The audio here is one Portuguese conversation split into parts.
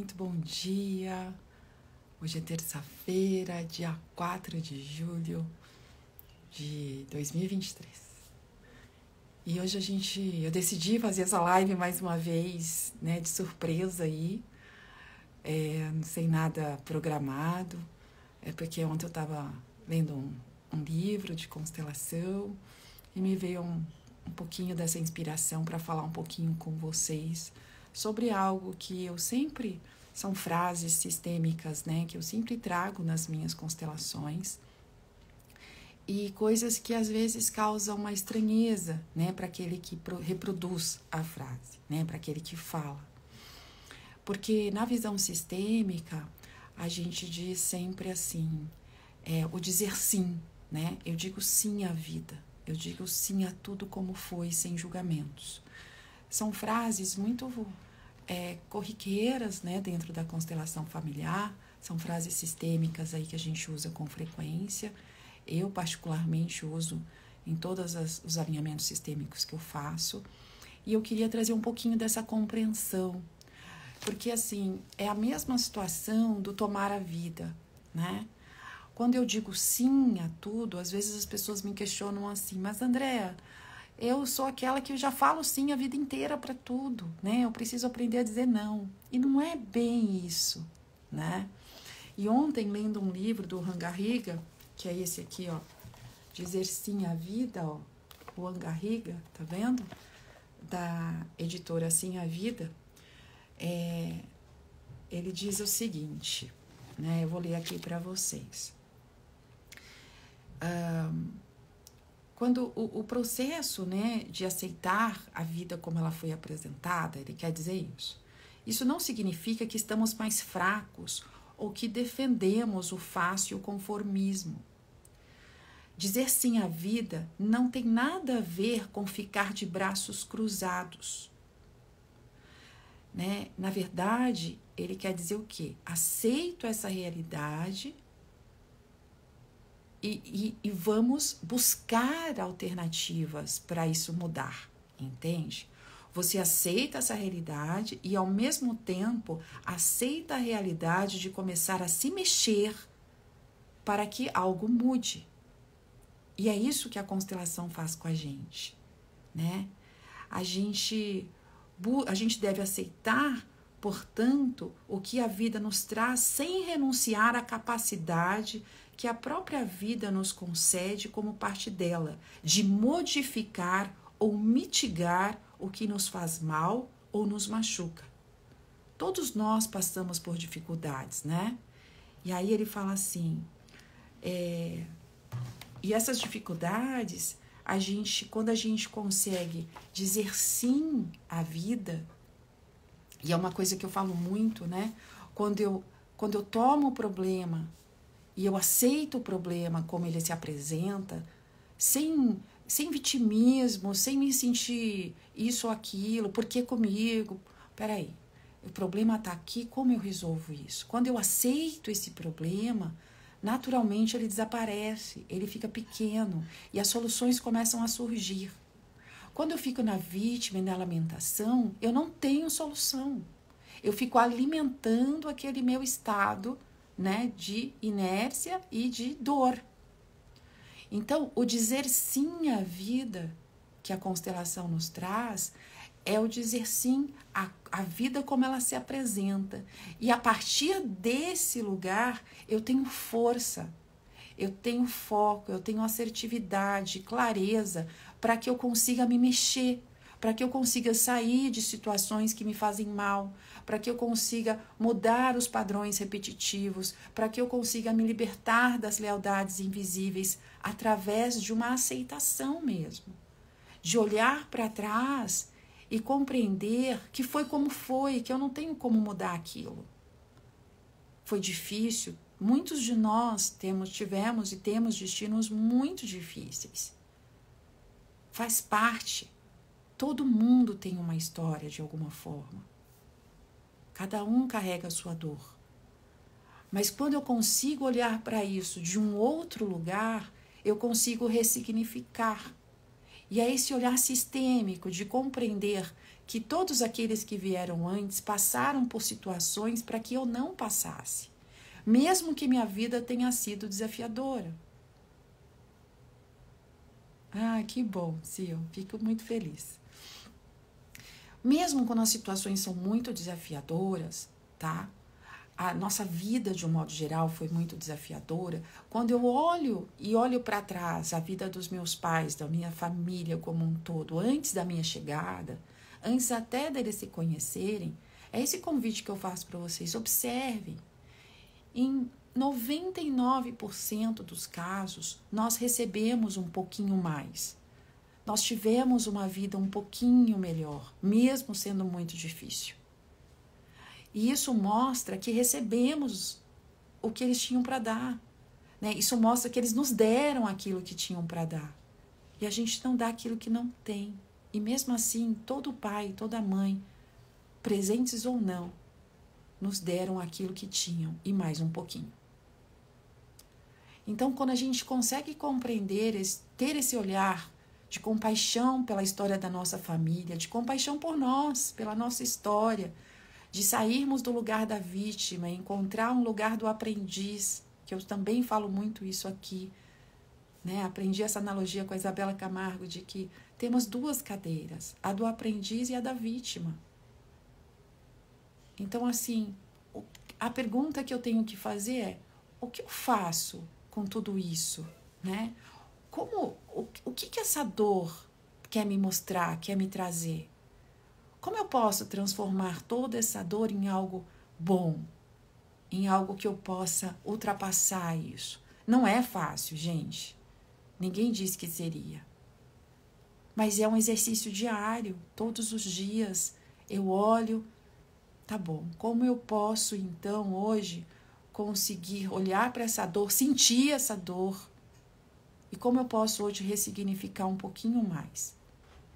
muito bom dia. Hoje é terça-feira, dia 4 de julho de 2023. E hoje a gente, eu decidi fazer essa live mais uma vez, né, de surpresa aí, é, sem nada programado, é porque ontem eu estava lendo um, um, livro de constelação e me veio um, um pouquinho dessa inspiração para falar um pouquinho com vocês sobre algo que eu sempre são frases sistêmicas, né, que eu sempre trago nas minhas constelações. E coisas que às vezes causam uma estranheza, né, para aquele que reproduz a frase, né, para aquele que fala. Porque na visão sistêmica, a gente diz sempre assim, é, o dizer sim, né? Eu digo sim à vida, eu digo sim a tudo como foi, sem julgamentos. São frases muito é, corriqueiras né, dentro da constelação familiar, são frases sistêmicas aí que a gente usa com frequência. Eu, particularmente, uso em todos os alinhamentos sistêmicos que eu faço. E eu queria trazer um pouquinho dessa compreensão, porque assim, é a mesma situação do tomar a vida, né? Quando eu digo sim a tudo, às vezes as pessoas me questionam assim, mas Andréa, eu sou aquela que já falo sim a vida inteira para tudo, né? Eu preciso aprender a dizer não. E não é bem isso, né? E ontem, lendo um livro do Rangarriga, que é esse aqui, ó, Dizer Sim à Vida, ó, o Rangarriga, tá vendo? Da editora Sim à Vida, é, ele diz o seguinte, né? Eu vou ler aqui para vocês. Um, quando o, o, processo né, de aceitar a vida como ela foi apresentada, ele quer dizer isso. Isso não significa que estamos mais fracos ou que defendemos o fácil conformismo. Dizer sim à vida não tem nada a ver com ficar de braços cruzados. Né? Na verdade, ele quer dizer o quê? Aceito essa realidade e, e, e vamos buscar alternativas para isso mudar, entende? Você aceita essa realidade e, ao mesmo tempo, aceita a realidade de começar a se mexer para que algo mude. E é isso que a constelação faz com a gente, né? A gente, a gente deve aceitar, portanto, o que a vida nos traz sem renunciar à capacidade que a própria vida nos concede como parte dela, de modificar ou mitigar o que nos faz mal ou nos machuca. Todos nós passamos por dificuldades, né? E aí ele fala assim, é, e essas dificuldades, a gente, quando a gente consegue dizer sim à vida, e é uma coisa que eu falo muito, né? Quando eu, quando eu tomo o problema e eu aceito o problema como ele se apresenta, sem, sem vitimismo, sem me sentir isso ou aquilo, por que comigo? Peraí, o problema está aqui, como eu resolvo isso? Quando eu aceito esse problema, naturalmente ele desaparece, ele fica pequeno e as soluções começam a surgir. Quando eu fico na vítima e na lamentação, eu não tenho solução. Eu fico alimentando aquele meu estado né, de inércia e de dor. Então, o dizer sim à vida que a constelação nos traz é o dizer sim à, à vida como ela se apresenta. E a partir desse lugar, eu tenho força, eu tenho foco, eu tenho assertividade, clareza para que eu consiga me mexer, para que eu consiga sair de situações que me fazem mal, para que eu consiga mudar os padrões repetitivos, para que eu consiga me libertar das lealdades invisíveis através de uma aceitação mesmo, de olhar para trás e compreender que foi como foi, que eu não tenho como mudar aquilo. Foi difícil, muitos de nós temos, tivemos e temos destinos muito difíceis. Faz parte Todo mundo tem uma história de alguma forma. Cada um carrega a sua dor. Mas quando eu consigo olhar para isso de um outro lugar, eu consigo ressignificar. E é esse olhar sistêmico de compreender que todos aqueles que vieram antes passaram por situações para que eu não passasse, mesmo que minha vida tenha sido desafiadora. Ah, que bom, Sil, fico muito feliz. Mesmo quando as situações são muito desafiadoras, tá? A nossa vida, de um modo geral, foi muito desafiadora. Quando eu olho e olho para trás a vida dos meus pais, da minha família como um todo, antes da minha chegada, antes até deles se conhecerem, é esse convite que eu faço para vocês. Observem. Em 99% dos casos, nós recebemos um pouquinho mais nós tivemos uma vida um pouquinho melhor, mesmo sendo muito difícil. E isso mostra que recebemos o que eles tinham para dar. Né? Isso mostra que eles nos deram aquilo que tinham para dar. E a gente não dá aquilo que não tem. E mesmo assim, todo pai, toda mãe, presentes ou não, nos deram aquilo que tinham e mais um pouquinho. Então, quando a gente consegue compreender, ter esse olhar de compaixão pela história da nossa família, de compaixão por nós, pela nossa história, de sairmos do lugar da vítima encontrar um lugar do aprendiz, que eu também falo muito isso aqui. Né? Aprendi essa analogia com a Isabela Camargo de que temos duas cadeiras, a do aprendiz e a da vítima. Então, assim, a pergunta que eu tenho que fazer é: o que eu faço com tudo isso? Né? como o, o que, que essa dor quer me mostrar, quer me trazer? Como eu posso transformar toda essa dor em algo bom, em algo que eu possa ultrapassar isso? Não é fácil, gente. Ninguém disse que seria. Mas é um exercício diário, todos os dias. Eu olho, tá bom, como eu posso então hoje conseguir olhar para essa dor, sentir essa dor, e como eu posso hoje ressignificar um pouquinho mais?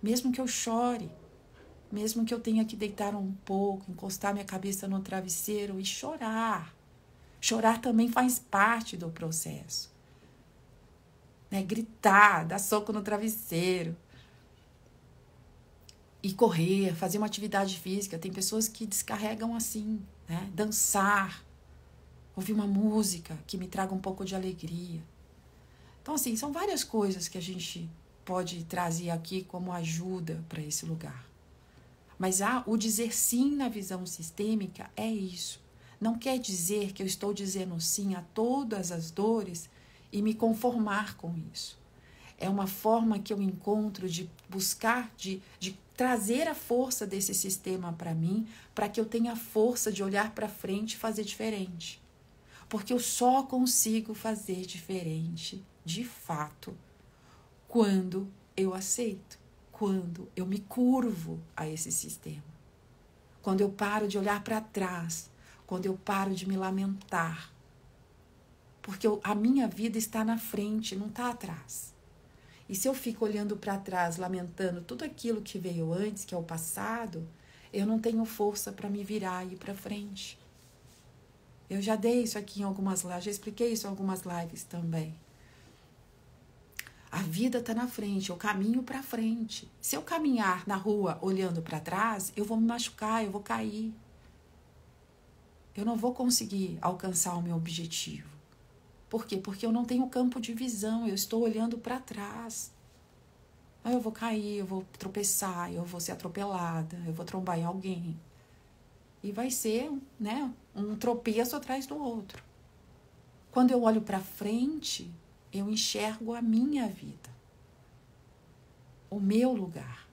Mesmo que eu chore, mesmo que eu tenha que deitar um pouco, encostar minha cabeça no travesseiro e chorar. Chorar também faz parte do processo. Né? Gritar, dar soco no travesseiro. E correr, fazer uma atividade física. Tem pessoas que descarregam assim, né? Dançar, ouvir uma música que me traga um pouco de alegria. Então, assim, são várias coisas que a gente pode trazer aqui como ajuda para esse lugar. Mas ah, o dizer sim na visão sistêmica é isso. Não quer dizer que eu estou dizendo sim a todas as dores e me conformar com isso. É uma forma que eu encontro de buscar, de, de trazer a força desse sistema para mim, para que eu tenha força de olhar para frente e fazer diferente. Porque eu só consigo fazer diferente de fato quando eu aceito, quando eu me curvo a esse sistema. Quando eu paro de olhar para trás, quando eu paro de me lamentar. Porque eu, a minha vida está na frente, não está atrás. E se eu fico olhando para trás, lamentando tudo aquilo que veio antes, que é o passado, eu não tenho força para me virar e ir para frente. Eu já dei isso aqui em algumas lives, já expliquei isso em algumas lives também. A vida está na frente, eu caminho para frente. Se eu caminhar na rua olhando para trás, eu vou me machucar, eu vou cair. Eu não vou conseguir alcançar o meu objetivo. Por quê? Porque eu não tenho campo de visão, eu estou olhando para trás. Aí eu vou cair, eu vou tropeçar, eu vou ser atropelada, eu vou trombar em alguém. E vai ser, né, um tropeço atrás do outro. Quando eu olho para frente, eu enxergo a minha vida, o meu lugar.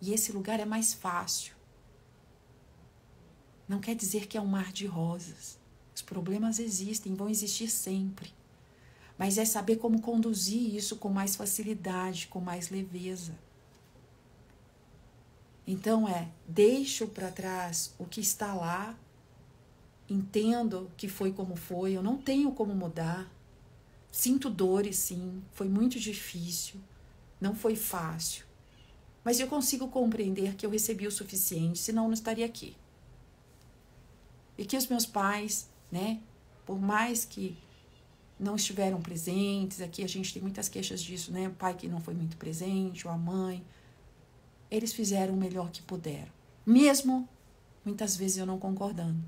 E esse lugar é mais fácil. Não quer dizer que é um mar de rosas. Os problemas existem, vão existir sempre. Mas é saber como conduzir isso com mais facilidade, com mais leveza. Então é, deixo para trás o que está lá, entendo que foi como foi, eu não tenho como mudar, Sinto dores, sim, foi muito difícil, não foi fácil. Mas eu consigo compreender que eu recebi o suficiente, senão não estaria aqui. E que os meus pais, né, por mais que não estiveram presentes. Aqui a gente tem muitas queixas disso, né? O pai que não foi muito presente, ou a mãe. Eles fizeram o melhor que puderam. Mesmo muitas vezes eu não concordando.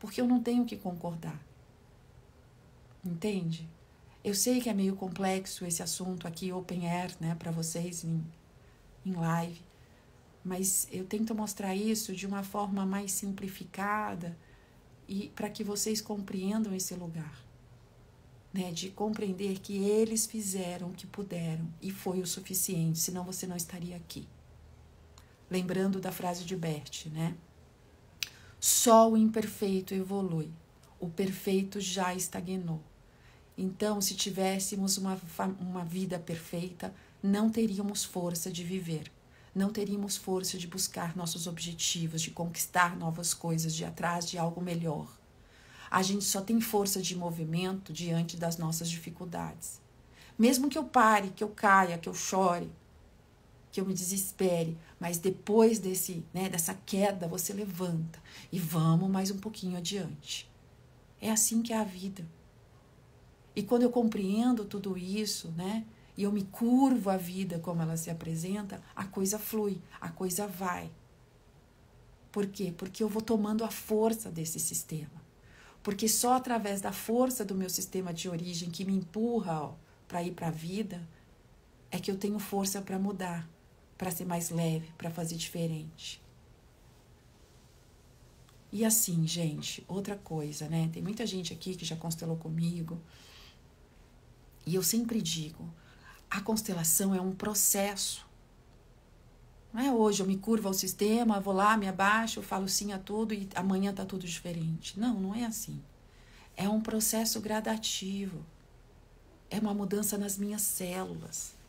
Porque eu não tenho que concordar. Entende? Eu sei que é meio complexo esse assunto aqui, open air, né, para vocês em, em live, mas eu tento mostrar isso de uma forma mais simplificada e para que vocês compreendam esse lugar, né, de compreender que eles fizeram o que puderam e foi o suficiente, senão você não estaria aqui. Lembrando da frase de Bert, né? Só o imperfeito evolui, o perfeito já estagnou. Então, se tivéssemos uma, uma vida perfeita, não teríamos força de viver, não teríamos força de buscar nossos objetivos, de conquistar novas coisas, de atrás de algo melhor. A gente só tem força de movimento diante das nossas dificuldades. Mesmo que eu pare, que eu caia, que eu chore, que eu me desespere, mas depois desse, né, dessa queda, você levanta e vamos mais um pouquinho adiante. É assim que é a vida. E quando eu compreendo tudo isso, né? E eu me curvo a vida como ela se apresenta, a coisa flui, a coisa vai. Por quê? Porque eu vou tomando a força desse sistema. Porque só através da força do meu sistema de origem que me empurra para ir para a vida é que eu tenho força para mudar, para ser mais leve, para fazer diferente. E assim, gente, outra coisa, né? Tem muita gente aqui que já constelou comigo, e eu sempre digo: a constelação é um processo. Não é hoje eu me curvo ao sistema, vou lá, me abaixo, falo sim a tudo e amanhã está tudo diferente. Não, não é assim. É um processo gradativo. É uma mudança nas minhas células.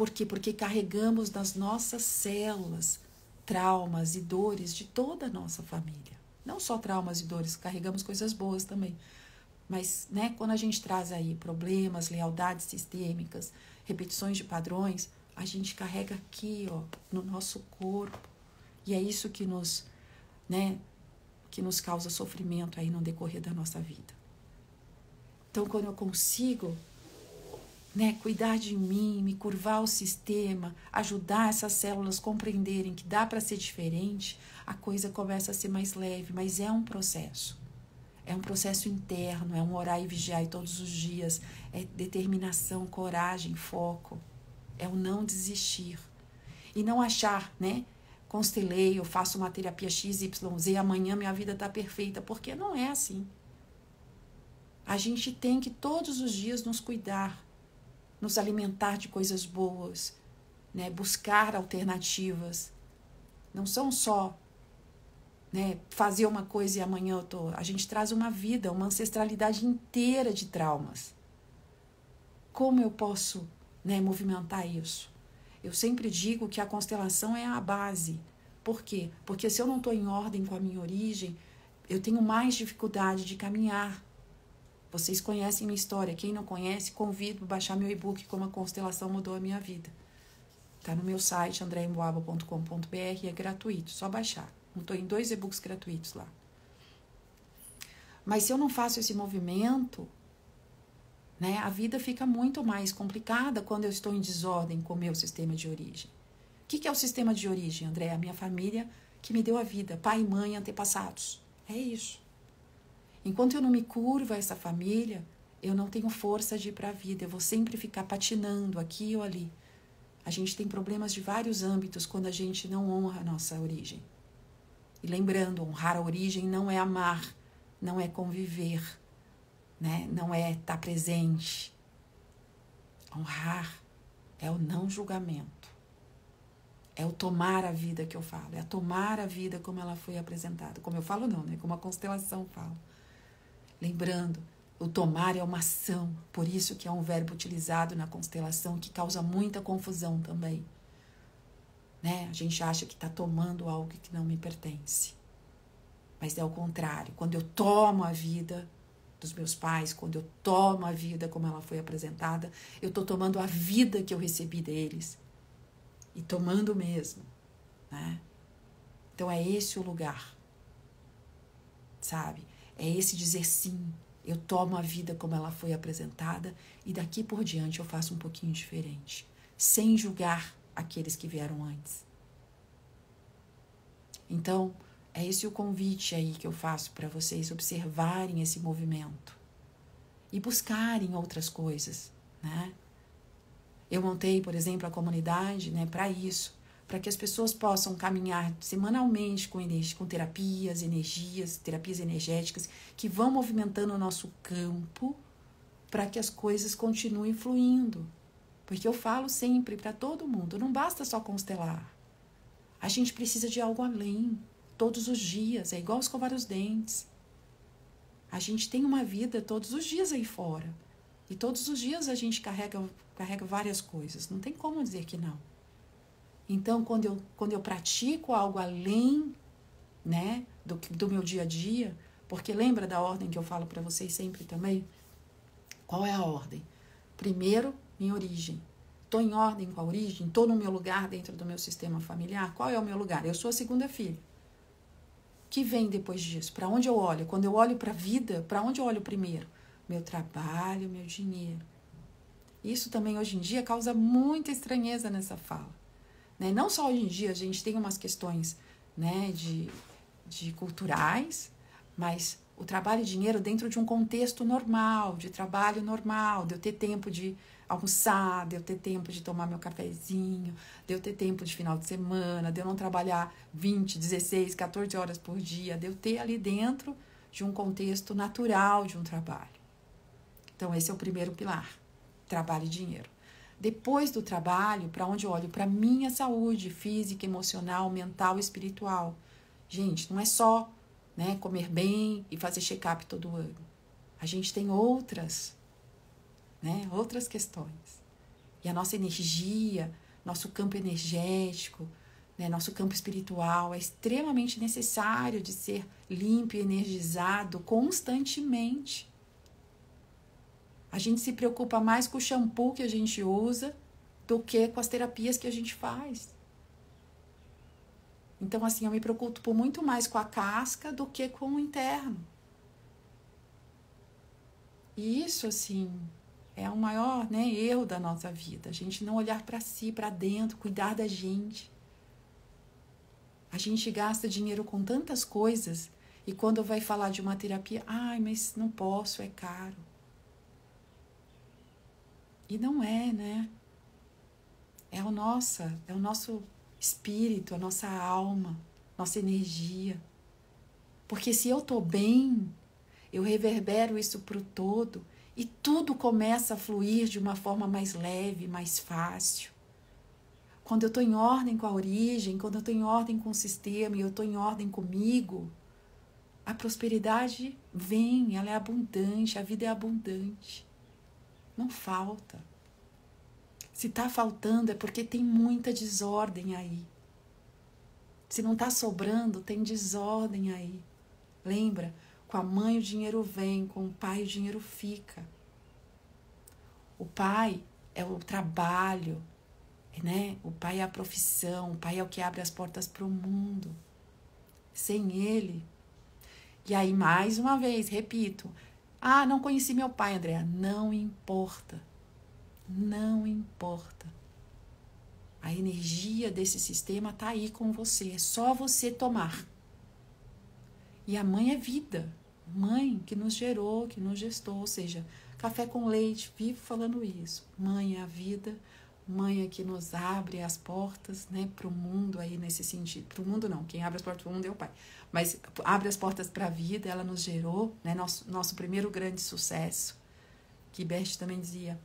Por quê? Porque carregamos nas nossas células traumas e dores de toda a nossa família. Não só traumas e dores, carregamos coisas boas também. Mas, né, quando a gente traz aí problemas, lealdades sistêmicas, repetições de padrões, a gente carrega aqui, ó, no nosso corpo. E é isso que nos, né, que nos causa sofrimento aí no decorrer da nossa vida. Então, quando eu consigo, né, cuidar de mim, me curvar o sistema, ajudar essas células a compreenderem que dá para ser diferente, a coisa começa a ser mais leve, mas é um processo. É um processo interno, é um orar e vigiar todos os dias, é determinação, coragem, foco, é o não desistir. E não achar, né? Constelei, eu faço uma terapia XYZ, amanhã minha vida está perfeita, porque não é assim. A gente tem que todos os dias nos cuidar, nos alimentar de coisas boas, né? buscar alternativas. Não são só né, fazer uma coisa e amanhã eu tô. A gente traz uma vida, uma ancestralidade inteira de traumas. Como eu posso né, movimentar isso? Eu sempre digo que a constelação é a base. Por quê? Porque se eu não estou em ordem com a minha origem, eu tenho mais dificuldade de caminhar. Vocês conhecem minha história. Quem não conhece, convido a baixar meu e-book Como a Constelação Mudou a Minha Vida. Está no meu site andreemboaba.com.br é gratuito, só baixar. Estou em dois e-books gratuitos lá. Mas se eu não faço esse movimento, né, a vida fica muito mais complicada quando eu estou em desordem com o meu sistema de origem. O que, que é o sistema de origem, André? A minha família que me deu a vida, pai, mãe, antepassados. É isso. Enquanto eu não me curvo a essa família, eu não tenho força de ir para a vida. Eu vou sempre ficar patinando aqui ou ali. A gente tem problemas de vários âmbitos quando a gente não honra a nossa origem. E lembrando, honrar a origem não é amar, não é conviver, né? não é estar presente. Honrar é o não julgamento. É o tomar a vida que eu falo, é tomar a vida como ela foi apresentada. Como eu falo, não, né? Como a constelação fala. Lembrando, o tomar é uma ação, por isso que é um verbo utilizado na constelação que causa muita confusão também. Né? A gente acha que está tomando algo que não me pertence. Mas é o contrário. Quando eu tomo a vida dos meus pais, quando eu tomo a vida como ela foi apresentada, eu estou tomando a vida que eu recebi deles. E tomando mesmo. Né? Então é esse o lugar. Sabe? É esse dizer sim. Eu tomo a vida como ela foi apresentada e daqui por diante eu faço um pouquinho diferente, sem julgar aqueles que vieram antes. Então, é esse o convite aí que eu faço para vocês observarem esse movimento e buscarem outras coisas, né? Eu montei, por exemplo, a comunidade, né, para isso, para que as pessoas possam caminhar semanalmente com, com terapias, energias, terapias energéticas que vão movimentando o nosso campo para que as coisas continuem fluindo. Porque eu falo sempre para todo mundo, não basta só constelar. A gente precisa de algo além, todos os dias, é igual escovar os dentes. A gente tem uma vida todos os dias aí fora. E todos os dias a gente carrega, carrega várias coisas. Não tem como dizer que não. Então, quando eu, quando eu pratico algo além né, do, do meu dia a dia, porque lembra da ordem que eu falo para vocês sempre também? Qual é a ordem? Primeiro, minha origem. Estou em ordem com a origem? Estou no meu lugar dentro do meu sistema familiar? Qual é o meu lugar? Eu sou a segunda filha. que vem depois disso? Para onde eu olho? Quando eu olho para a vida, para onde eu olho primeiro? Meu trabalho, meu dinheiro. Isso também hoje em dia causa muita estranheza nessa fala. Né? Não só hoje em dia, a gente tem umas questões né, de, de culturais, mas o trabalho e dinheiro dentro de um contexto normal, de trabalho normal, de eu ter tempo de almoçar, de eu ter tempo de tomar meu cafezinho, de eu ter tempo de final de semana, de eu não trabalhar 20, 16, 14 horas por dia, de eu ter ali dentro de um contexto natural de um trabalho. Então, esse é o primeiro pilar: trabalho e dinheiro. Depois do trabalho, para onde eu olho? Para minha saúde física, emocional, mental espiritual. Gente, não é só né, comer bem e fazer check-up todo ano. A gente tem outras né? Outras questões. E a nossa energia, nosso campo energético, né? nosso campo espiritual é extremamente necessário de ser limpo e energizado constantemente. A gente se preocupa mais com o shampoo que a gente usa do que com as terapias que a gente faz. Então, assim, eu me preocupo muito mais com a casca do que com o interno. E isso, assim, é o maior né, erro da nossa vida. A gente não olhar para si, para dentro, cuidar da gente. A gente gasta dinheiro com tantas coisas e quando vai falar de uma terapia, ai, mas não posso, é caro. E não é, né? É o nossa, é o nosso espírito, a nossa alma, nossa energia. Porque se eu tô bem, eu reverbero isso pro todo e tudo começa a fluir de uma forma mais leve, mais fácil. Quando eu estou em ordem com a origem, quando eu estou em ordem com o sistema e eu estou em ordem comigo, a prosperidade vem, ela é abundante, a vida é abundante. Não falta. Se está faltando é porque tem muita desordem aí. Se não está sobrando, tem desordem aí. Lembra? Com a mãe o dinheiro vem, com o pai o dinheiro fica. O pai é o trabalho, né? O pai é a profissão, o pai é o que abre as portas para o mundo. Sem ele. E aí, mais uma vez, repito. Ah, não conheci meu pai, Andréa. Não importa. Não importa. A energia desse sistema está aí com você. É só você tomar. E a mãe é vida mãe que nos gerou, que nos gestou, ou seja, café com leite, vivo falando isso. Mãe é a vida, mãe que nos abre as portas, né, para o mundo aí nesse sentido. Para o mundo não, quem abre as portas para o mundo é o pai. Mas abre as portas para a vida, ela nos gerou, né, nosso, nosso primeiro grande sucesso. Que Bert também dizia,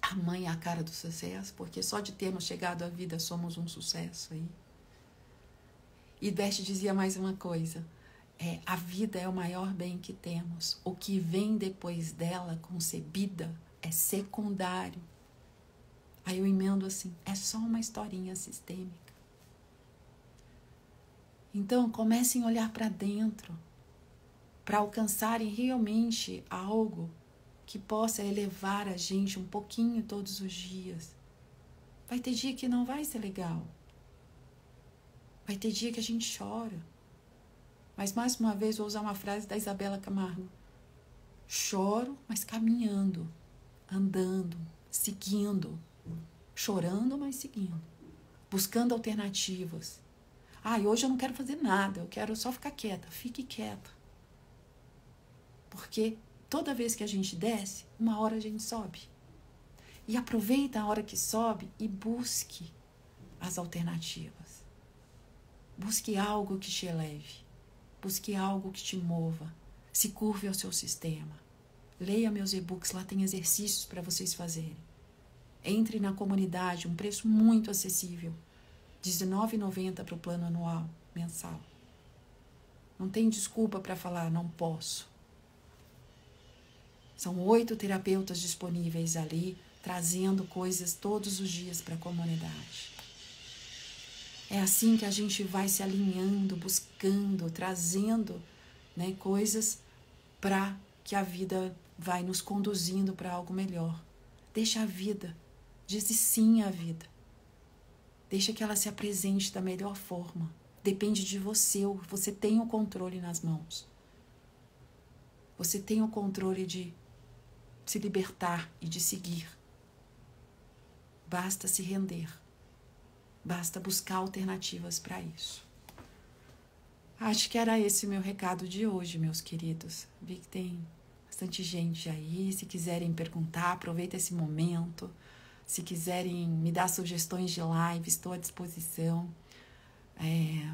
a mãe é a cara do sucesso, porque só de termos chegado à vida somos um sucesso aí. E Bert dizia mais uma coisa, é, a vida é o maior bem que temos. O que vem depois dela, concebida, é secundário. Aí eu emendo assim: é só uma historinha sistêmica. Então, comecem a olhar para dentro, para alcançarem realmente algo que possa elevar a gente um pouquinho todos os dias. Vai ter dia que não vai ser legal. Vai ter dia que a gente chora. Mas mais uma vez vou usar uma frase da Isabela Camargo. Choro, mas caminhando, andando, seguindo. Chorando, mas seguindo. Buscando alternativas. Ah, hoje eu não quero fazer nada, eu quero só ficar quieta. Fique quieta. Porque toda vez que a gente desce, uma hora a gente sobe. E aproveita a hora que sobe e busque as alternativas. Busque algo que te eleve. Busque algo que te mova. Se curve ao seu sistema. Leia meus e-books, lá tem exercícios para vocês fazerem. Entre na comunidade, um preço muito acessível. R$19,90 para o plano anual, mensal. Não tem desculpa para falar não posso. São oito terapeutas disponíveis ali, trazendo coisas todos os dias para a comunidade. É assim que a gente vai se alinhando, buscando, trazendo né, coisas para que a vida vai nos conduzindo para algo melhor. Deixa a vida, diz sim à vida. Deixa que ela se apresente da melhor forma. Depende de você, você tem o controle nas mãos. Você tem o controle de se libertar e de seguir. Basta se render. Basta buscar alternativas para isso. Acho que era esse o meu recado de hoje, meus queridos. Vi que tem bastante gente aí. Se quiserem perguntar, aproveita esse momento. Se quiserem me dar sugestões de live, estou à disposição. É...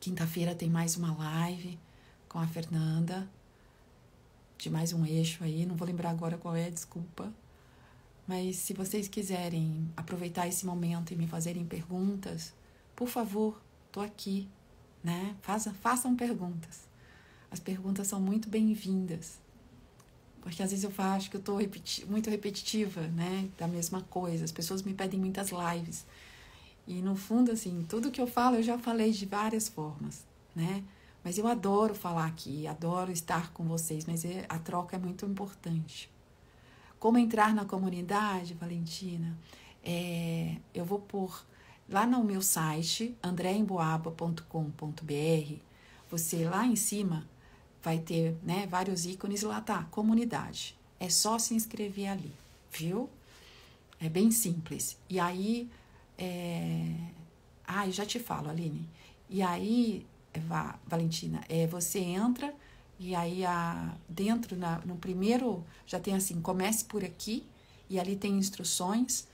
Quinta-feira tem mais uma live com a Fernanda de mais um eixo aí, não vou lembrar agora qual é, desculpa. Mas se vocês quiserem aproveitar esse momento e me fazerem perguntas, por favor, tô aqui, né? Faça, façam perguntas. As perguntas são muito bem-vindas. Porque às vezes eu acho que eu estou repeti muito repetitiva, né? Da mesma coisa. As pessoas me pedem muitas lives. E no fundo, assim, tudo que eu falo eu já falei de várias formas, né? Mas eu adoro falar aqui, adoro estar com vocês, mas é, a troca é muito importante. Como entrar na comunidade, Valentina? É, eu vou pôr lá no meu site, andréemboaba.com.br, você lá em cima vai ter né, vários ícones, lá tá, comunidade. É só se inscrever ali, viu? É bem simples. E aí, é... ah, já te falo, Aline. E aí Valentina, é, você entra e aí a, dentro, na, no primeiro, já tem assim, comece por aqui e ali tem instruções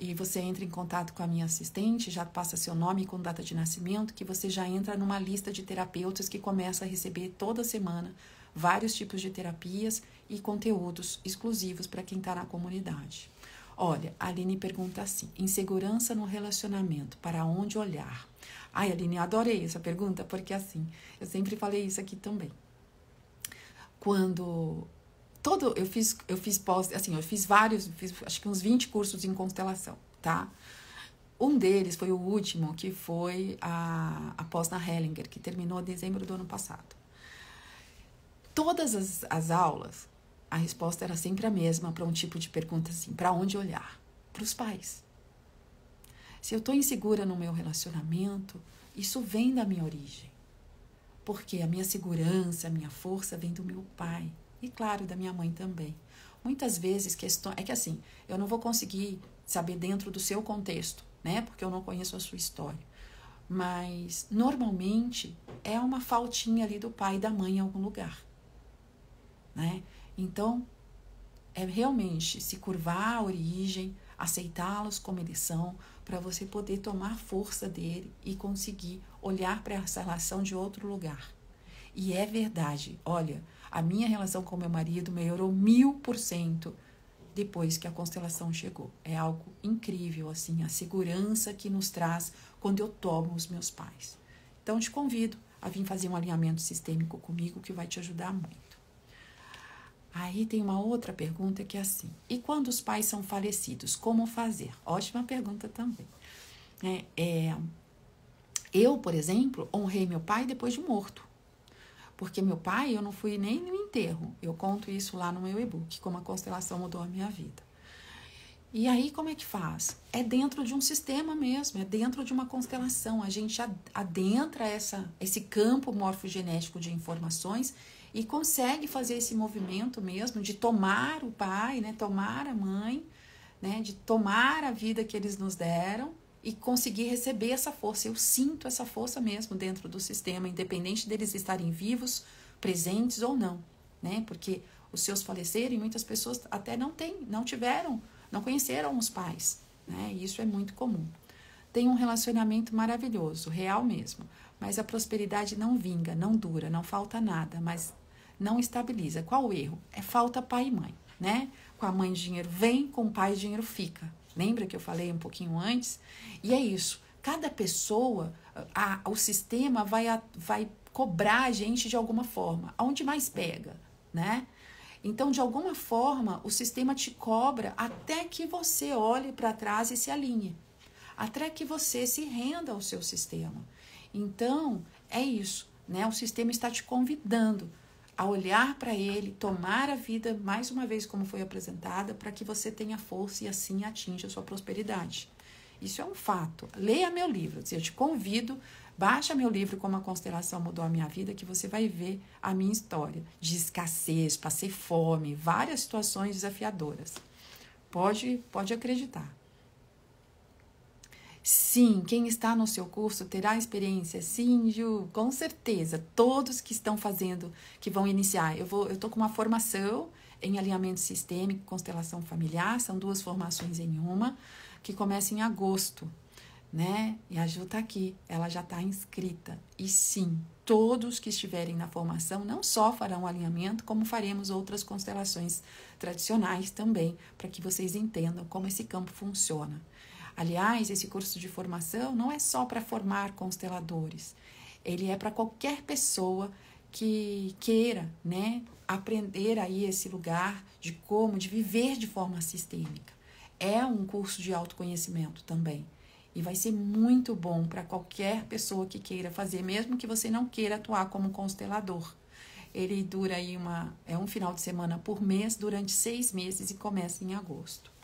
e você entra em contato com a minha assistente, já passa seu nome com data de nascimento, que você já entra numa lista de terapeutas que começa a receber toda semana vários tipos de terapias e conteúdos exclusivos para quem está na comunidade. Olha, a Aline pergunta assim: insegurança no relacionamento, para onde olhar? Ai, Aline, adorei essa pergunta, porque assim, eu sempre falei isso aqui também. Quando todo eu fiz eu fiz pós, assim, eu fiz vários, fiz acho que uns 20 cursos em constelação, tá? Um deles foi o último, que foi a, a pós na Hellinger, que terminou em dezembro do ano passado. Todas as, as aulas, a resposta era sempre a mesma para um tipo de pergunta assim: para onde olhar? Para os pais. Se eu estou insegura no meu relacionamento, isso vem da minha origem. Porque a minha segurança, a minha força vem do meu pai. E claro, da minha mãe também. Muitas vezes questão é que assim, eu não vou conseguir saber dentro do seu contexto, né? Porque eu não conheço a sua história. Mas normalmente é uma faltinha ali do pai e da mãe em algum lugar, né? Então, é realmente se curvar à origem, aceitá-los como eles são, para você poder tomar força dele e conseguir olhar para essa relação de outro lugar. E é verdade, olha, a minha relação com meu marido melhorou mil por cento depois que a constelação chegou. É algo incrível, assim, a segurança que nos traz quando eu tomo os meus pais. Então, te convido a vir fazer um alinhamento sistêmico comigo que vai te ajudar muito. Aí tem uma outra pergunta que é assim: e quando os pais são falecidos, como fazer? Ótima pergunta também. É, é, eu, por exemplo, honrei meu pai depois de morto. Porque meu pai, eu não fui nem no enterro. Eu conto isso lá no meu e-book, como a constelação mudou a minha vida. E aí, como é que faz? É dentro de um sistema mesmo, é dentro de uma constelação. A gente adentra essa, esse campo morfogenético de informações e consegue fazer esse movimento mesmo de tomar o pai, né, tomar a mãe, né, de tomar a vida que eles nos deram e conseguir receber essa força. Eu sinto essa força mesmo dentro do sistema, independente deles estarem vivos, presentes ou não, né? Porque os seus falecerem, muitas pessoas até não têm, não tiveram, não conheceram os pais, né? E isso é muito comum. Tem um relacionamento maravilhoso, real mesmo, mas a prosperidade não vinga, não dura, não falta nada, mas não estabiliza. Qual o erro? É falta pai e mãe, né? Com a mãe dinheiro vem, com o pai dinheiro fica. Lembra que eu falei um pouquinho antes? E é isso. Cada pessoa, a, o sistema vai, a, vai cobrar a gente de alguma forma. Aonde mais pega, né? Então, de alguma forma, o sistema te cobra até que você olhe para trás e se alinhe. Até que você se renda ao seu sistema. Então, é isso, né? O sistema está te convidando a olhar para ele, tomar a vida mais uma vez como foi apresentada, para que você tenha força e assim atinja a sua prosperidade. Isso é um fato. Leia meu livro. Eu te convido, baixa meu livro Como a Constelação Mudou a Minha Vida, que você vai ver a minha história de escassez, passei fome, várias situações desafiadoras. Pode, pode acreditar. Sim, quem está no seu curso terá experiência. Sim, Ju, com certeza. Todos que estão fazendo, que vão iniciar. Eu vou, eu tô com uma formação em alinhamento sistêmico, constelação familiar, são duas formações em uma, que começa em agosto, né? E a Ju tá aqui, ela já está inscrita. E sim, todos que estiverem na formação não só farão alinhamento, como faremos outras constelações tradicionais também, para que vocês entendam como esse campo funciona. Aliás, esse curso de formação não é só para formar consteladores, ele é para qualquer pessoa que queira, né, aprender aí esse lugar de como de viver de forma sistêmica. É um curso de autoconhecimento também. E vai ser muito bom para qualquer pessoa que queira fazer, mesmo que você não queira atuar como constelador. Ele dura aí uma. É um final de semana por mês, durante seis meses e começa em agosto.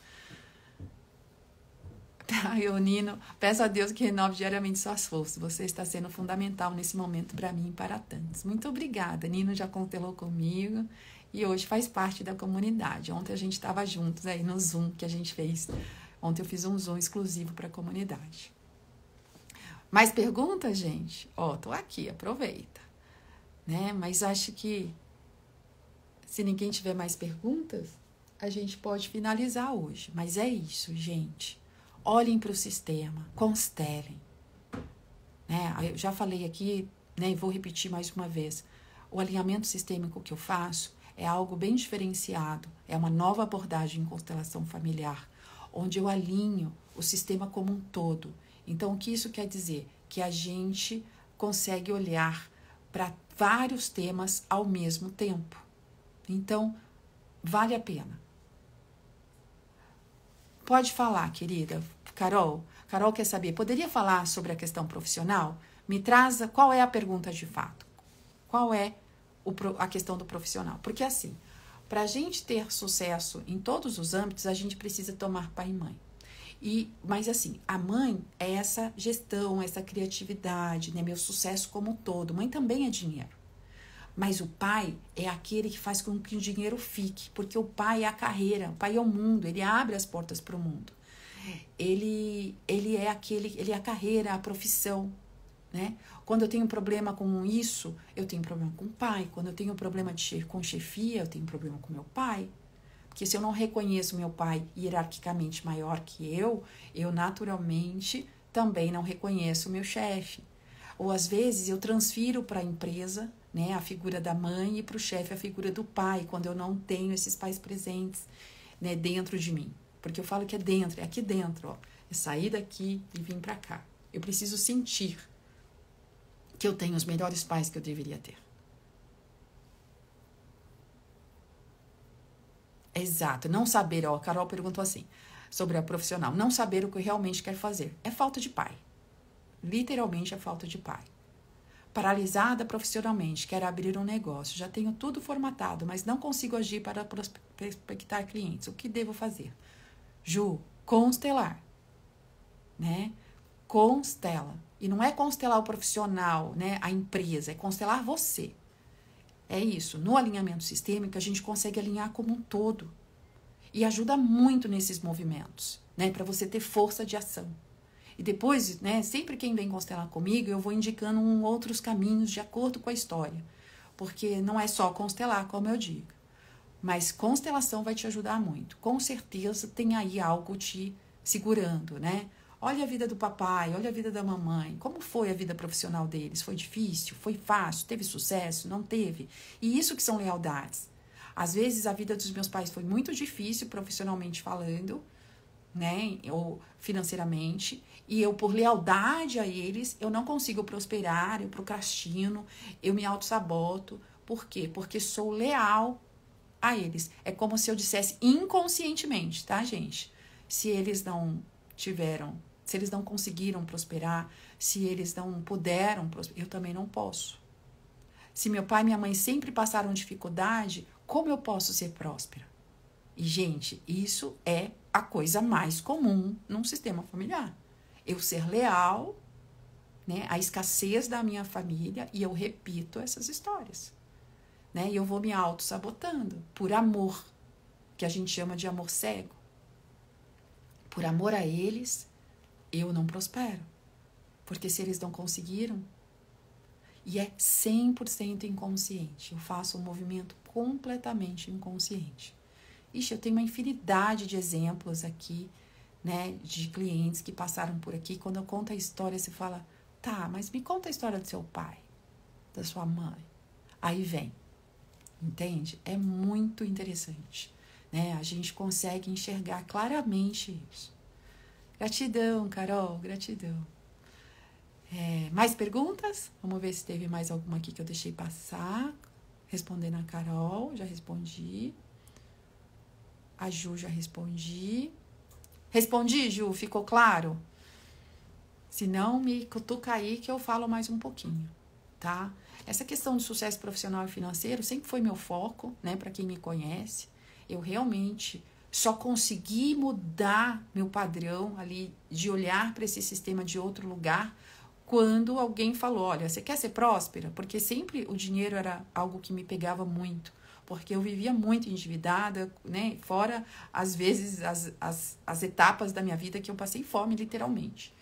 Ai, ô Nino, peço a Deus que renove diariamente suas forças. Você está sendo fundamental nesse momento para mim e para tantos. Muito obrigada. Nino já constelou comigo e hoje faz parte da comunidade. Ontem a gente estava juntos aí no Zoom que a gente fez. Ontem eu fiz um Zoom exclusivo para a comunidade. Mais perguntas, gente? Ó, oh, tô aqui, aproveita. Né? Mas acho que se ninguém tiver mais perguntas, a gente pode finalizar hoje. Mas é isso, gente olhem para o sistema, constelem. Né? Eu já falei aqui, né, e vou repetir mais uma vez: o alinhamento sistêmico que eu faço é algo bem diferenciado, é uma nova abordagem em constelação familiar, onde eu alinho o sistema como um todo. Então, o que isso quer dizer? Que a gente consegue olhar para vários temas ao mesmo tempo. Então, vale a pena. Pode falar, querida. Carol, Carol quer saber, poderia falar sobre a questão profissional? Me traz qual é a pergunta de fato. Qual é o, a questão do profissional? Porque assim, para a gente ter sucesso em todos os âmbitos, a gente precisa tomar pai e mãe. E, mas assim, a mãe é essa gestão, essa criatividade, né? Meu sucesso como um todo. Mãe também é dinheiro. Mas o pai é aquele que faz com que o dinheiro fique, porque o pai é a carreira, o pai é o mundo, ele abre as portas para o mundo. Ele, ele é aquele, ele é a carreira, a profissão, né? Quando eu tenho problema com isso, eu tenho problema com o pai. Quando eu tenho problema de, com chefia, eu tenho problema com meu pai. Porque se eu não reconheço meu pai hierarquicamente maior que eu, eu naturalmente também não reconheço meu chefe. Ou às vezes eu transfiro para a empresa né, a figura da mãe e para o chefe a figura do pai, quando eu não tenho esses pais presentes né, dentro de mim. Porque eu falo que é dentro, é aqui dentro, ó. É sair daqui e vir para cá. Eu preciso sentir que eu tenho os melhores pais que eu deveria ter. Exato, não saber, ó, a Carol perguntou assim, sobre a profissional, não saber o que realmente quer fazer. É falta de pai. Literalmente é falta de pai paralisada profissionalmente, quero abrir um negócio, já tenho tudo formatado, mas não consigo agir para prospectar clientes. O que devo fazer? Ju, constelar, né? Constela. E não é constelar o profissional, né? A empresa, é constelar você. É isso. No alinhamento sistêmico, a gente consegue alinhar como um todo. E ajuda muito nesses movimentos, né? Para você ter força de ação. E depois, né, sempre quem vem constelar comigo, eu vou indicando um, outros caminhos de acordo com a história. Porque não é só constelar, como eu digo. Mas constelação vai te ajudar muito. Com certeza tem aí algo te segurando, né? Olha a vida do papai, olha a vida da mamãe. Como foi a vida profissional deles? Foi difícil? Foi fácil? Teve sucesso? Não teve? E isso que são lealdades. Às vezes a vida dos meus pais foi muito difícil profissionalmente falando, né, ou financeiramente, e eu por lealdade a eles, eu não consigo prosperar, eu procrastino, eu me auto-saboto. Por quê? Porque sou leal a eles. É como se eu dissesse inconscientemente, tá, gente? Se eles não tiveram se eles não conseguiram prosperar, se eles não puderam prosperar, eu também não posso. Se meu pai e minha mãe sempre passaram dificuldade, como eu posso ser próspera? E, gente, isso é a coisa mais comum num sistema familiar. Eu ser leal né, à escassez da minha família e eu repito essas histórias. Né, e eu vou me auto-sabotando por amor, que a gente chama de amor cego. Por amor a eles, eu não prospero. Porque se eles não conseguiram, e é 100% inconsciente, eu faço um movimento completamente inconsciente. Ixi, eu tenho uma infinidade de exemplos aqui, né, de clientes que passaram por aqui. Quando eu conto a história, você fala, tá, mas me conta a história do seu pai, da sua mãe. Aí vem, entende? É muito interessante, né? A gente consegue enxergar claramente isso. Gratidão, Carol, gratidão. É, mais perguntas? Vamos ver se teve mais alguma aqui que eu deixei passar. Respondendo a Carol, já respondi. A Ju, já respondi. Respondi, Ju? Ficou claro? Se não, me cutuca aí que eu falo mais um pouquinho, tá? Essa questão do sucesso profissional e financeiro sempre foi meu foco, né? Para quem me conhece, eu realmente só consegui mudar meu padrão ali de olhar para esse sistema de outro lugar quando alguém falou: Olha, você quer ser próspera? Porque sempre o dinheiro era algo que me pegava muito, porque eu vivia muito endividada, né? Fora, às vezes, as, as, as etapas da minha vida que eu passei fome, literalmente.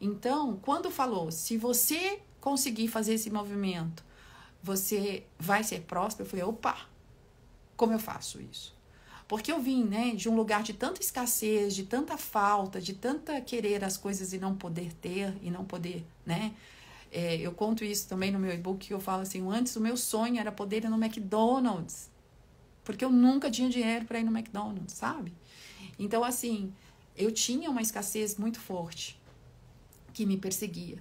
Então, quando falou: Se você conseguir fazer esse movimento, você vai ser próspera, eu falei: opa, como eu faço isso? Porque eu vim, né, de um lugar de tanta escassez, de tanta falta, de tanta querer as coisas e não poder ter e não poder, né? É, eu conto isso também no meu e-book que eu falo assim, antes o meu sonho era poder ir no McDonald's, porque eu nunca tinha dinheiro para ir no McDonald's, sabe? Então assim, eu tinha uma escassez muito forte que me perseguia,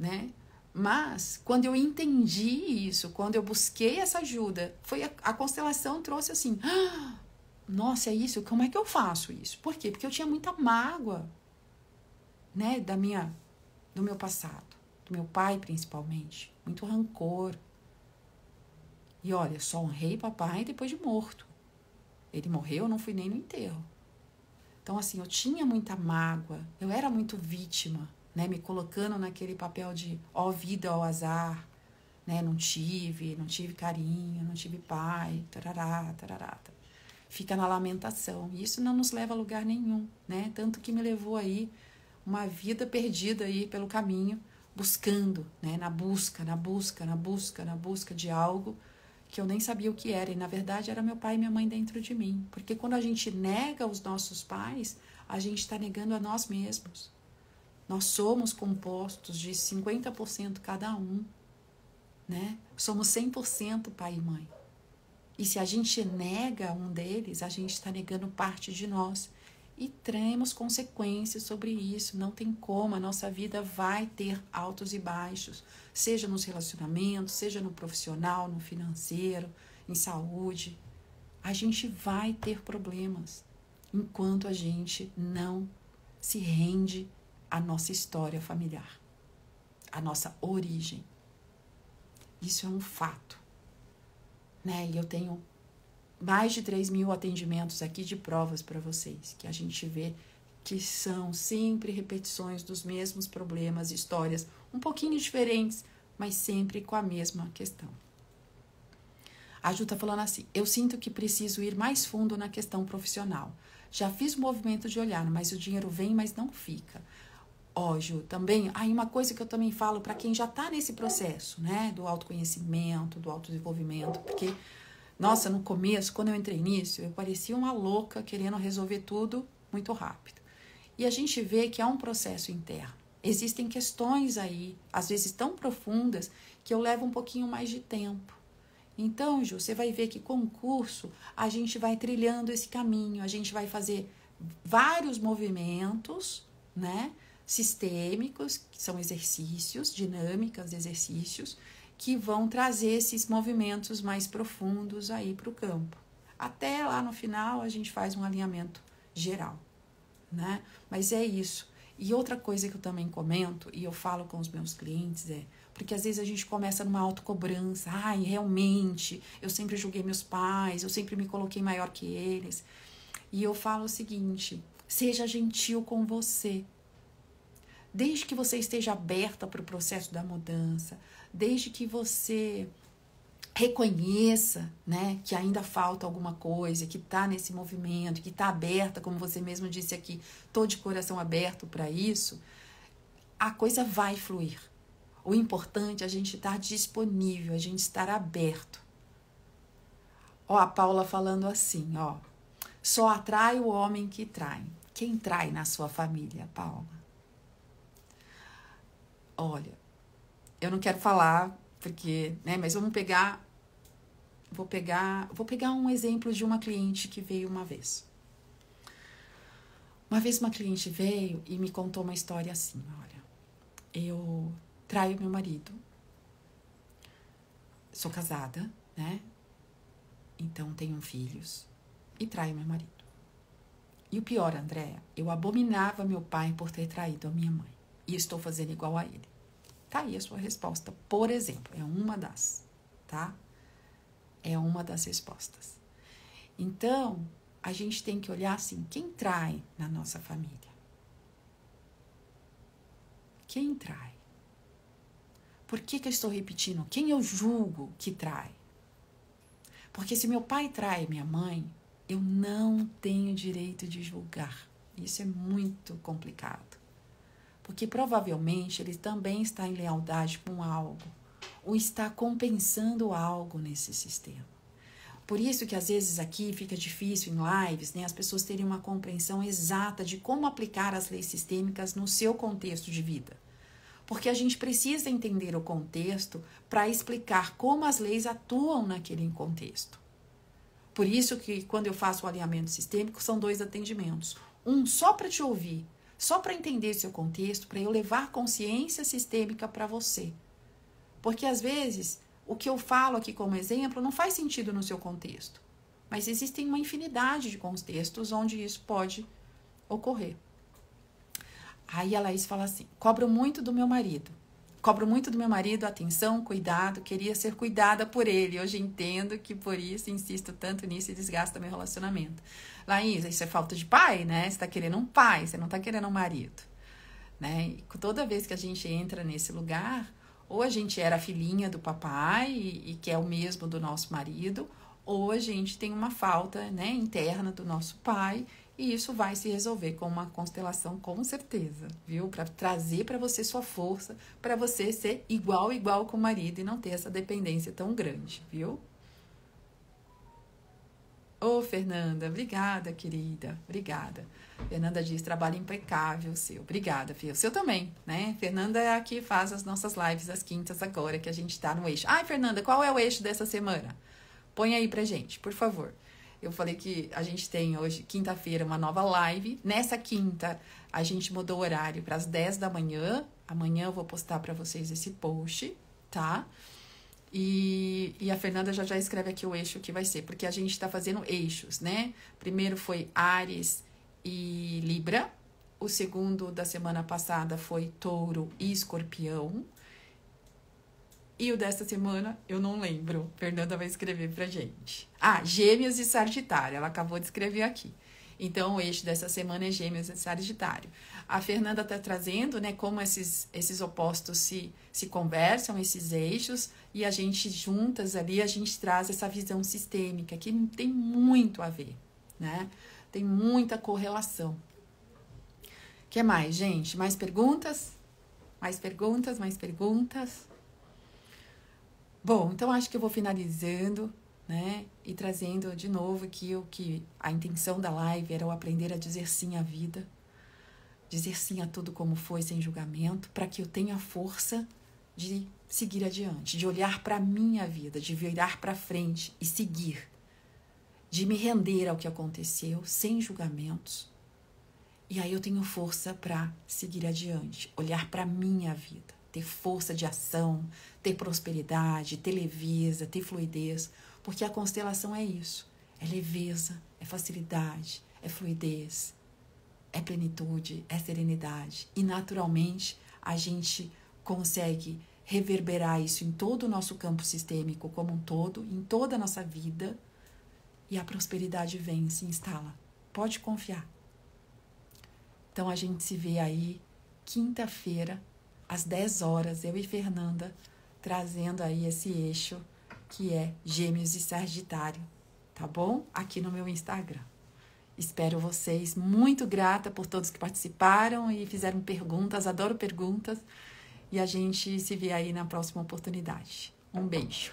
né? Mas quando eu entendi isso, quando eu busquei essa ajuda, foi a, a constelação trouxe assim, ah, nossa, é isso? Como é que eu faço isso? Por quê? Porque eu tinha muita mágoa, né, da minha do meu passado, do meu pai principalmente, muito rancor. E olha, só honrei papai depois de morto. Ele morreu, eu não fui nem no enterro. Então assim, eu tinha muita mágoa, eu era muito vítima, né, me colocando naquele papel de ó vida, ó azar, né, não tive, não tive carinho, não tive pai, tarará, tarará. tarará fica na lamentação. E isso não nos leva a lugar nenhum, né? Tanto que me levou aí uma vida perdida aí pelo caminho, buscando, né? Na busca, na busca, na busca, na busca de algo que eu nem sabia o que era. E na verdade era meu pai e minha mãe dentro de mim. Porque quando a gente nega os nossos pais, a gente está negando a nós mesmos. Nós somos compostos de 50% cada um, né? Somos 100% pai e mãe. E se a gente nega um deles, a gente está negando parte de nós. E teremos consequências sobre isso. Não tem como, a nossa vida vai ter altos e baixos, seja nos relacionamentos, seja no profissional, no financeiro, em saúde. A gente vai ter problemas enquanto a gente não se rende à nossa história familiar, à nossa origem. Isso é um fato né? E eu tenho mais de 3 mil atendimentos aqui de provas para vocês, que a gente vê que são sempre repetições dos mesmos problemas, histórias um pouquinho diferentes, mas sempre com a mesma questão. A Ju tá falando assim: eu sinto que preciso ir mais fundo na questão profissional. Já fiz o movimento de olhar, mas o dinheiro vem, mas não fica. Ó, Ju, também, aí uma coisa que eu também falo para quem já tá nesse processo, né, do autoconhecimento, do autodesenvolvimento, porque nossa, no começo, quando eu entrei nisso, eu parecia uma louca querendo resolver tudo muito rápido. E a gente vê que há um processo interno. Existem questões aí, às vezes tão profundas, que eu levo um pouquinho mais de tempo. Então, Ju, você vai ver que com o curso a gente vai trilhando esse caminho, a gente vai fazer vários movimentos, né? Sistêmicos, que são exercícios, dinâmicas exercícios, que vão trazer esses movimentos mais profundos aí para o campo. Até lá no final a gente faz um alinhamento geral, né? Mas é isso. E outra coisa que eu também comento, e eu falo com os meus clientes, é porque às vezes a gente começa numa autocobrança. Ai, realmente, eu sempre julguei meus pais, eu sempre me coloquei maior que eles. E eu falo o seguinte: seja gentil com você. Desde que você esteja aberta para o processo da mudança, desde que você reconheça, né, que ainda falta alguma coisa, que está nesse movimento, que está aberta, como você mesmo disse aqui, tô de coração aberto para isso, a coisa vai fluir. O importante é a gente estar disponível, a gente estar aberto. Ó, a Paula falando assim, ó. Só atrai o homem que trai. Quem trai na sua família, Paula? Olha, eu não quero falar porque, né, mas vamos pegar vou pegar, vou pegar um exemplo de uma cliente que veio uma vez. Uma vez uma cliente veio e me contou uma história assim, olha, eu traio meu marido. Sou casada, né? Então tenho filhos e traio meu marido. E o pior, Andréa, eu abominava meu pai por ter traído a minha mãe. E estou fazendo igual a ele. Tá aí a sua resposta, por exemplo, é uma das, tá? É uma das respostas. Então, a gente tem que olhar assim: quem trai na nossa família? Quem trai? Por que, que eu estou repetindo? Quem eu julgo que trai? Porque se meu pai trai minha mãe, eu não tenho direito de julgar. Isso é muito complicado. Porque provavelmente ele também está em lealdade com algo ou está compensando algo nesse sistema. Por isso que às vezes aqui fica difícil em lives, né, as pessoas terem uma compreensão exata de como aplicar as leis sistêmicas no seu contexto de vida. Porque a gente precisa entender o contexto para explicar como as leis atuam naquele contexto. Por isso que quando eu faço o alinhamento sistêmico são dois atendimentos. Um só para te ouvir, só para entender seu contexto, para eu levar consciência sistêmica para você porque às vezes o que eu falo aqui como exemplo não faz sentido no seu contexto. Mas existem uma infinidade de contextos onde isso pode ocorrer. Aí a Laís fala assim: cobro muito do meu marido. Cobro muito do meu marido atenção, cuidado, queria ser cuidada por ele. Hoje entendo que por isso insisto tanto nisso e desgasta meu relacionamento. Laís, isso é falta de pai, né? Você tá querendo um pai, você não tá querendo um marido. Né? E toda vez que a gente entra nesse lugar, ou a gente era filhinha do papai e, e que é o mesmo do nosso marido, ou a gente tem uma falta né, interna do nosso pai e isso vai se resolver com uma constelação com certeza, viu? Para trazer para você sua força, para você ser igual igual com o marido e não ter essa dependência tão grande, viu? Ô, oh, Fernanda, obrigada, querida. Obrigada. Fernanda diz: trabalho impecável seu. Obrigada, Fê. O seu também, né? Fernanda é a que faz as nossas lives às quintas agora, que a gente tá no eixo. Ai, Fernanda, qual é o eixo dessa semana? Põe aí pra gente, por favor. Eu falei que a gente tem hoje, quinta-feira, uma nova live. Nessa quinta, a gente mudou o horário para as 10 da manhã. Amanhã eu vou postar para vocês esse post, tá? E, e, a Fernanda já já escreve aqui o eixo que vai ser, porque a gente está fazendo eixos, né? Primeiro foi Ares, e Libra. O segundo da semana passada foi Touro e Escorpião. E o desta semana eu não lembro. Fernanda vai escrever pra gente. Ah, Gêmeos e Sagitário. Ela acabou de escrever aqui. Então, o eixo dessa semana é Gêmeos e Sagitário. A Fernanda está trazendo, né, como esses, esses opostos se, se conversam, esses eixos, e a gente juntas ali, a gente traz essa visão sistêmica que tem muito a ver, né? Tem muita correlação. que mais, gente? Mais perguntas? Mais perguntas, mais perguntas? Bom, então acho que eu vou finalizando, né? E trazendo de novo aqui o que a intenção da live era o aprender a dizer sim à vida, dizer sim a tudo como foi, sem julgamento, para que eu tenha força de seguir adiante, de olhar para a minha vida, de virar para frente e seguir, de me render ao que aconteceu sem julgamentos. E aí eu tenho força para seguir adiante, olhar para a minha vida, ter força de ação, ter prosperidade, ter leveza, ter fluidez, porque a constelação é isso: é leveza, é facilidade, é fluidez, é plenitude, é serenidade. E naturalmente a gente consegue reverberar isso em todo o nosso campo sistêmico como um todo, em toda a nossa vida, e a prosperidade vem, se instala. Pode confiar. Então a gente se vê aí quinta-feira, às 10 horas, eu e Fernanda, trazendo aí esse eixo que é Gêmeos e Sagitário, tá bom? Aqui no meu Instagram. Espero vocês. Muito grata por todos que participaram e fizeram perguntas. Adoro perguntas. E a gente se vê aí na próxima oportunidade. Um beijo.